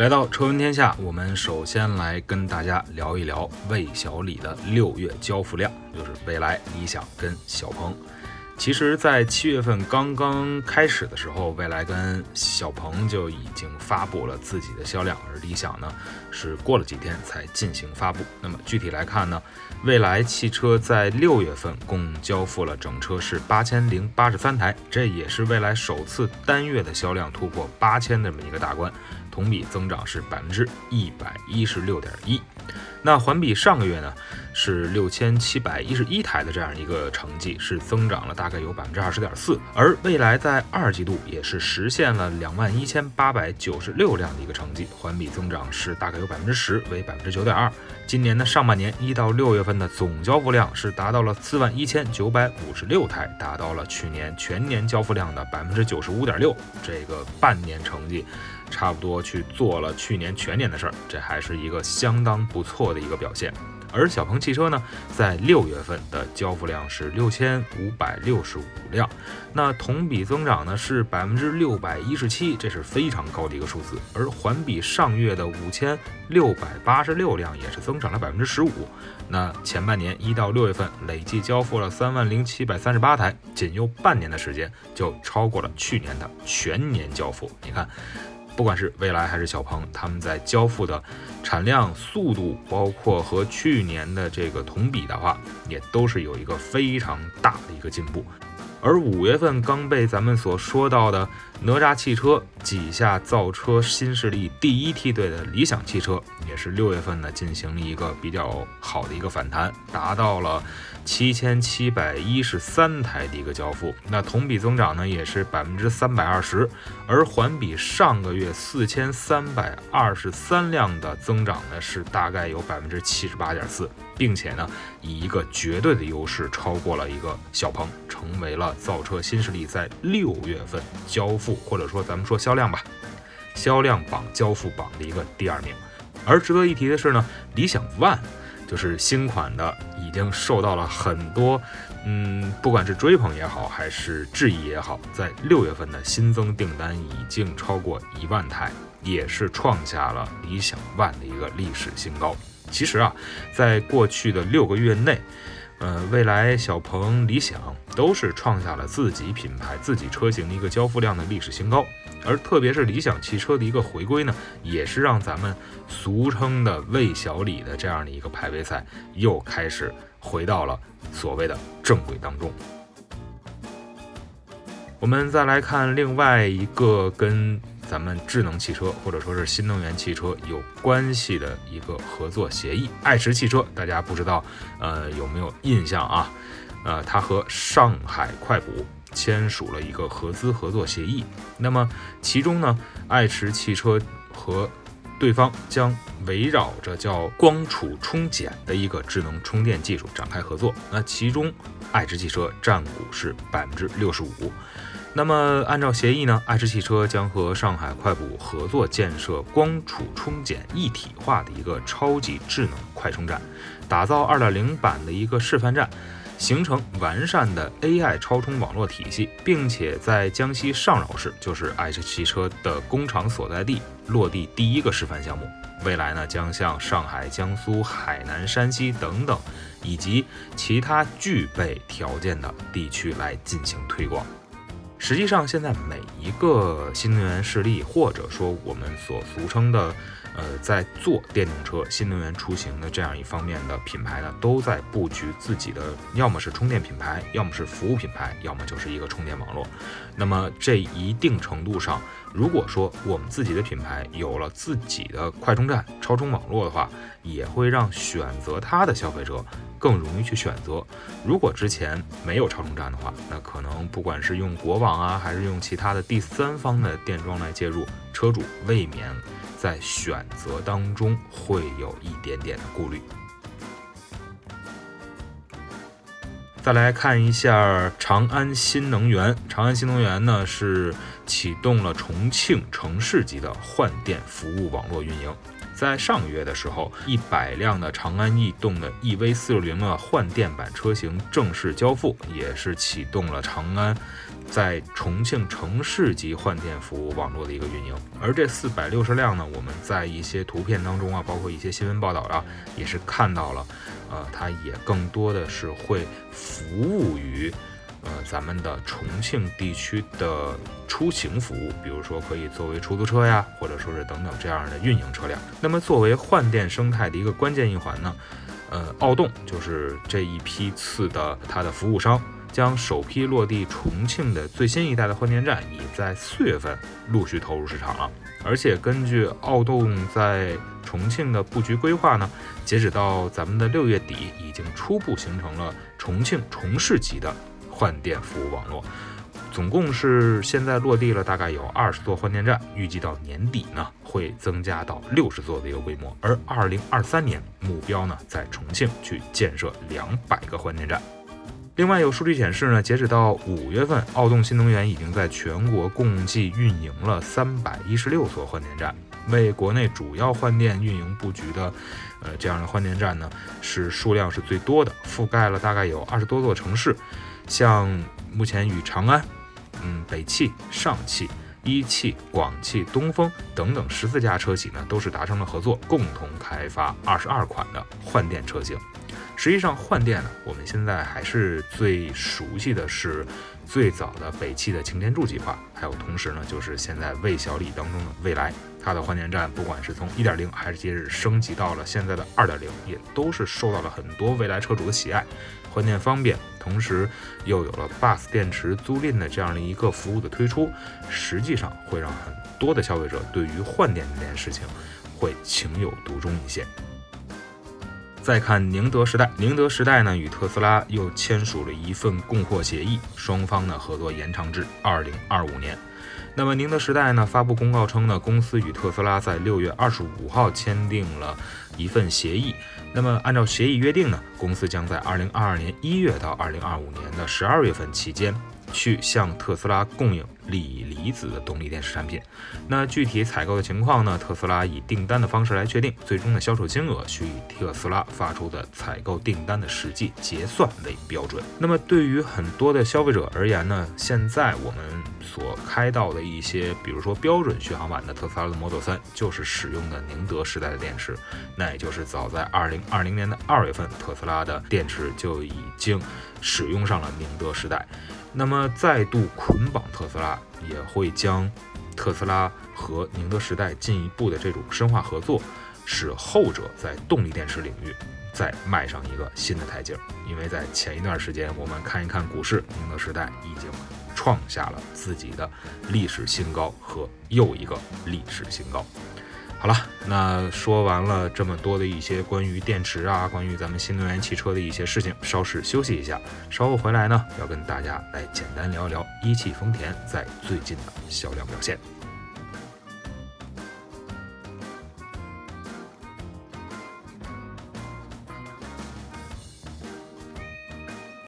来到车闻天下，我们首先来跟大家聊一聊魏小李的六月交付量，就是蔚来、理想跟小鹏。其实，在七月份刚刚开始的时候，蔚来跟小鹏就已经发布了自己的销量，而理想呢是过了几天才进行发布。那么具体来看呢，蔚来汽车在六月份共交付了整车是八千零八十三台，这也是蔚来首次单月的销量突破八千这么一个大关，同比增长是百分之一百一十六点一。那环比上个月呢，是六千七百一十一台的这样一个成绩，是增长了大概有百分之二十点四。而蔚来在二季度也是实现了两万一千八百九十六辆的一个成绩，环比增长是大概有百分之十，为百分之九点二。今年的上半年一到六月份的总交付量是达到了四万一千九百五十六台，达到了去年全年交付量的百分之九十五点六。这个半年成绩。差不多去做了去年全年的事儿，这还是一个相当不错的一个表现。而小鹏汽车呢，在六月份的交付量是六千五百六十五辆，那同比增长呢是百分之六百一十七，这是非常高的一个数字。而环比上月的五千六百八十六辆也是增长了百分之十五。那前半年一到六月份累计交付了三万零七百三十八台，仅用半年的时间就超过了去年的全年交付。你看。不管是蔚来还是小鹏，他们在交付的产量、速度，包括和去年的这个同比的话，也都是有一个非常大的一个进步。而五月份刚被咱们所说到的哪吒汽车挤下造车新势力第一梯队的理想汽车，也是六月份呢进行了一个比较好的一个反弹，达到了七千七百一十三台的一个交付，那同比增长呢也是百分之三百二十，而环比上个月四千三百二十三辆的增长呢是大概有百分之七十八点四。并且呢，以一个绝对的优势超过了一个小鹏，成为了造车新势力在六月份交付或者说咱们说销量吧，销量榜交付榜的一个第二名。而值得一提的是呢，理想 ONE 就是新款的，已经受到了很多，嗯，不管是追捧也好，还是质疑也好，在六月份的新增订单已经超过一万台，也是创下了理想 ONE 的一个历史新高。其实啊，在过去的六个月内，呃，蔚来、小鹏、理想都是创下了自己品牌、自己车型的一个交付量的历史新高。而特别是理想汽车的一个回归呢，也是让咱们俗称的魏小李的这样的一个排位赛又开始回到了所谓的正轨当中。我们再来看另外一个跟。咱们智能汽车或者说是新能源汽车有关系的一个合作协议，爱驰汽车，大家不知道呃有没有印象啊？呃，它和上海快补签署了一个合资合作协议。那么其中呢，爱驰汽车和对方将围绕着叫光储充减的一个智能充电技术展开合作。那其中爱驰汽车占股是百分之六十五。那么，按照协议呢，爱驰汽车将和上海快补合作建设光储充减一体化的一个超级智能快充站，打造2.0版的一个示范站，形成完善的 AI 超充网络体系，并且在江西上饶市，就是爱驰汽车的工厂所在地落地第一个示范项目。未来呢，将向上海、江苏、海南、山西等等以及其他具备条件的地区来进行推广。实际上，现在每一个新能源势力，或者说我们所俗称的，呃，在做电动车、新能源出行的这样一方面的品牌呢，都在布局自己的，要么是充电品牌，要么是服务品牌，要么就是一个充电网络。那么，这一定程度上，如果说我们自己的品牌有了自己的快充站、超充网络的话，也会让选择它的消费者。更容易去选择。如果之前没有超充站的话，那可能不管是用国网啊，还是用其他的第三方的电桩来介入，车主未免在选择当中会有一点点的顾虑。再来看一下长安新能源。长安新能源呢是启动了重庆城市级的换电服务网络运营。在上个月的时候，一百辆的长安逸动的 EV 四六零的换电版车型正式交付，也是启动了长安在重庆城市级换电服务网络的一个运营。而这四百六十辆呢，我们在一些图片当中啊，包括一些新闻报道啊，也是看到了。呃，它也更多的是会服务于，呃，咱们的重庆地区的出行服务，比如说可以作为出租车呀，或者说是等等这样的运营车辆。那么作为换电生态的一个关键一环呢，呃，奥动就是这一批次的它的服务商。将首批落地重庆的最新一代的换电站，已在四月份陆续投入市场了。而且根据奥动在重庆的布局规划呢，截止到咱们的六月底，已经初步形成了重庆重市级的换电服务网络。总共是现在落地了大概有二十座换电站，预计到年底呢会增加到六十座的一个规模。而二零二三年目标呢，在重庆去建设两百个换电站。另外有数据显示呢，截止到五月份，奥动新能源已经在全国共计运营了三百一十六座换电站，为国内主要换电运营布局的，呃这样的换电站呢是数量是最多的，覆盖了大概有二十多座城市，像目前与长安、嗯北汽、上汽、一汽、广汽、东风等等十四家车企呢都是达成了合作，共同开发二十二款的换电车型。实际上，换电呢，我们现在还是最熟悉的是最早的北汽的擎天柱计划，还有同时呢，就是现在魏小李当中的蔚来，它的换电站不管是从一点零还是接着升级到了现在的二点零，也都是受到了很多蔚来车主的喜爱，换电方便，同时又有了 Bus 电池租赁的这样的一个服务的推出，实际上会让很多的消费者对于换电这件事情会情有独钟一些。再看宁德时代，宁德时代呢与特斯拉又签署了一份供货协议，双方呢合作延长至二零二五年。那么宁德时代呢发布公告称呢，公司与特斯拉在六月二十五号签订了一份协议。那么按照协议约定呢，公司将在二零二二年一月到二零二五年的十二月份期间。去向特斯拉供应锂离子的动力电池产品。那具体采购的情况呢？特斯拉以订单的方式来确定，最终的销售金额需以特斯拉发出的采购订单的实际结算为标准。那么对于很多的消费者而言呢？现在我们所开到的一些，比如说标准续航版的特斯拉的 Model 3，就是使用的宁德时代的电池。那也就是早在2020年的二月份，特斯拉的电池就已经使用上了宁德时代。那么再度捆绑特斯拉，也会将特斯拉和宁德时代进一步的这种深化合作，使后者在动力电池领域再迈上一个新的台阶。因为在前一段时间，我们看一看股市，宁德时代已经创下了自己的历史新高和又一个历史新高。好了，那说完了这么多的一些关于电池啊，关于咱们新能源汽车的一些事情，稍事休息一下，稍后回来呢，要跟大家来简单聊一聊一汽丰田在最近的销量表现。